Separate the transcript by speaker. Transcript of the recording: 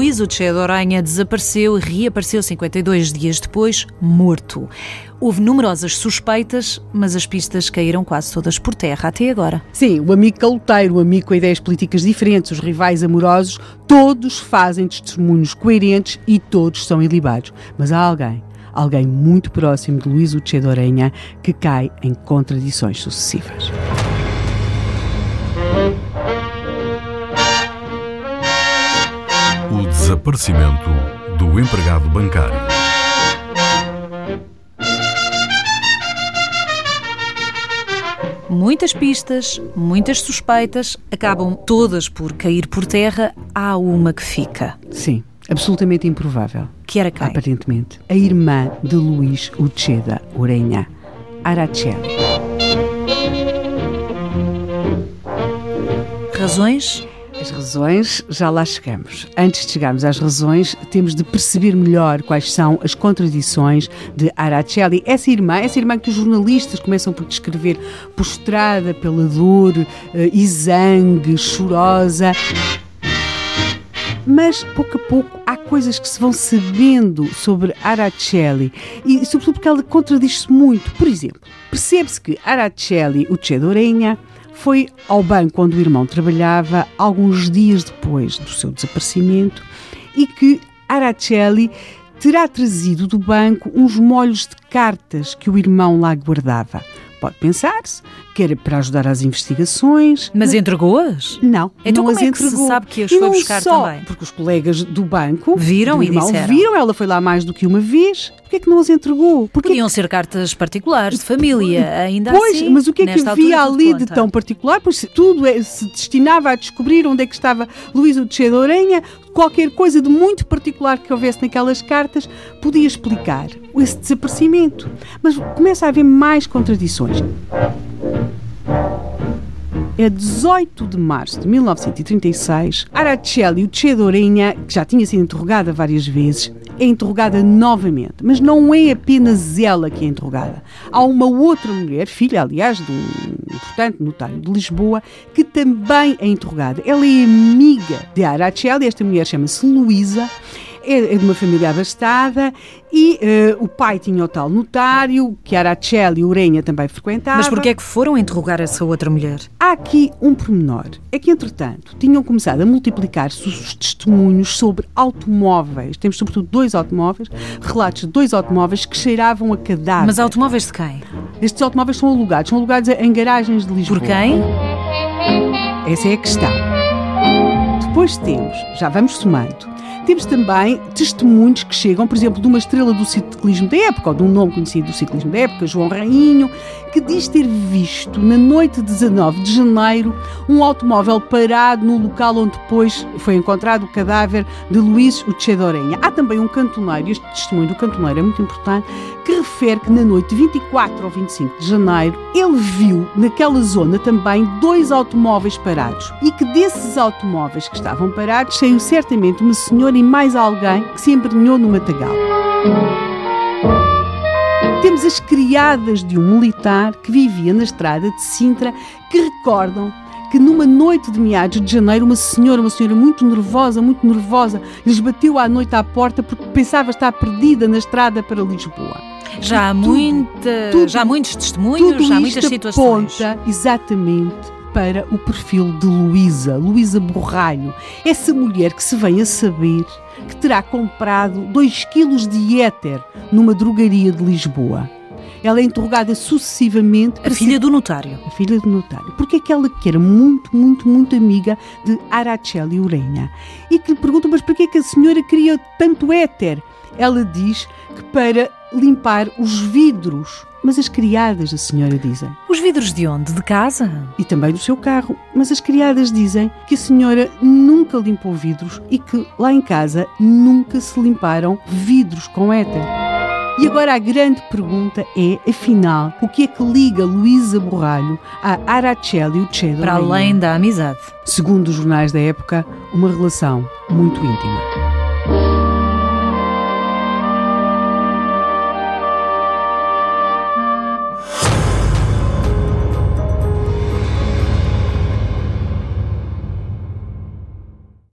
Speaker 1: Luís Uccedo Oranha desapareceu e reapareceu 52 dias depois, morto. Houve numerosas suspeitas, mas as pistas caíram quase todas por terra até agora.
Speaker 2: Sim, o amigo caloteiro, o amigo com ideias políticas diferentes, os rivais amorosos, todos fazem testemunhos coerentes e todos são ilibados. Mas há alguém, alguém muito próximo de Luís Uccedo Oranha, que cai em contradições sucessivas.
Speaker 3: Desaparecimento do empregado bancário.
Speaker 1: Muitas pistas, muitas suspeitas, acabam todas por cair por terra. Há uma que fica.
Speaker 2: Sim, absolutamente improvável.
Speaker 1: Que era quem?
Speaker 2: Aparentemente, a irmã de Luís Ucheda Orenha, Araceli.
Speaker 1: Razões?
Speaker 2: As razões, já lá chegamos. Antes de chegarmos às razões, temos de perceber melhor quais são as contradições de Araceli. Essa irmã, essa irmã que os jornalistas começam por descrever postrada pela dor, eh, exangue, chorosa. Mas pouco a pouco há coisas que se vão sabendo sobre Araceli e, sobretudo, porque ela contradiz-se muito. Por exemplo, percebe-se que Araceli, o Cedorenha, foi ao banco onde o irmão trabalhava alguns dias depois do seu desaparecimento e que Araceli terá trazido do banco uns molhos de cartas que o irmão lá guardava. Pode pensar-se que era para ajudar às investigações.
Speaker 1: Mas entregou-as?
Speaker 2: Não,
Speaker 1: Então
Speaker 2: não
Speaker 1: como
Speaker 2: as
Speaker 1: é que se
Speaker 2: entregou.
Speaker 1: sabe que as
Speaker 2: E
Speaker 1: foi buscar
Speaker 2: só
Speaker 1: também?
Speaker 2: Porque os colegas do banco
Speaker 1: Viram
Speaker 2: do
Speaker 1: e
Speaker 2: irmão
Speaker 1: disseram.
Speaker 2: viram, ela foi lá mais do que uma vez. Porquê é que não as entregou? Porque
Speaker 1: Podiam ser cartas particulares, de família, ainda
Speaker 2: Pois,
Speaker 1: assim.
Speaker 2: mas o que é que havia ali de tão particular? Pois se tudo é- se destinava a descobrir onde é que estava Luísa de Orenha, qualquer coisa de muito particular que houvesse naquelas cartas podia explicar esse desaparecimento. Mas começa a haver mais contradições. É 18 de março de 1936, Araceli Uccedorenha, que já tinha sido interrogada várias vezes, é interrogada novamente. Mas não é apenas ela que é interrogada. Há uma outra mulher, filha, aliás, de um importante notário de Lisboa, que também é interrogada. Ela é amiga de Araceli, esta mulher chama-se Luísa, é é de uma família abastada e eh, o pai tinha o tal notário, que Araceli Urenha também frequentava.
Speaker 1: Mas porquê é que foram interrogar essa outra mulher?
Speaker 2: Há aqui um pormenor. É que, entretanto, tinham começado a multiplicar-se os testemunhos sobre automóveis. Temos, sobretudo, dois automóveis, relatos de dois automóveis que cheiravam a cadáver.
Speaker 1: Mas automóveis de quem?
Speaker 2: Estes automóveis são alugados, são alugados em garagens de Lisboa.
Speaker 1: Por quem?
Speaker 2: Essa é a questão. Depois temos, já vamos somando, temos também testemunhos que chegam, por exemplo, de uma estrela do ciclismo da época, ou de um nome conhecido do ciclismo da época, João Rainho, que diz ter visto na noite de 19 de janeiro um automóvel parado no local onde depois foi encontrado o cadáver de Luís Uchedorenha. Há também um cantoneiro, este testemunho do cantoneiro é muito importante, que refere que na noite de 24 ao 25 de janeiro ele viu naquela zona também dois automóveis parados e que desses automóveis que estavam parados saiu certamente uma senhora e mais alguém que se embrenhou no matagal. Temos as criadas de um militar que vivia na estrada de Sintra que recordam que numa noite de meados de janeiro uma senhora, uma senhora muito nervosa, muito nervosa, lhes bateu à noite à porta porque pensava estar perdida na estrada para Lisboa.
Speaker 1: Já há,
Speaker 2: tudo,
Speaker 1: muita,
Speaker 2: tudo-
Speaker 1: já há muitos testemunhos, já há muitas situações.
Speaker 2: aponta exatamente para o perfil de Luísa, Luísa Borralho, essa mulher que se vem a saber que terá comprado 2 quilos de éter numa drogaria de Lisboa. Ela é interrogada sucessivamente
Speaker 1: A filha do notário.
Speaker 2: a filha do notário, porque aquela que era muito, muito, muito amiga de Araceli Urenha e que lhe pergunta, mas para que é que a senhora queria tanto éter? Ela diz que para limpar os vidros. Mas as criadas da senhora dizem,
Speaker 1: Os vidros de onde? De casa?
Speaker 2: e também do seu carro, mas as criadas dizem que a senhora nunca limpou vidros e que lá em casa nunca se limparam vidros com éter. E agora a grande pergunta é, afinal, o que é que liga Luísa Borralho a Araceli Uccedo
Speaker 1: Para além da amizade.
Speaker 2: Segundo os jornais da época, uma relação muito íntima.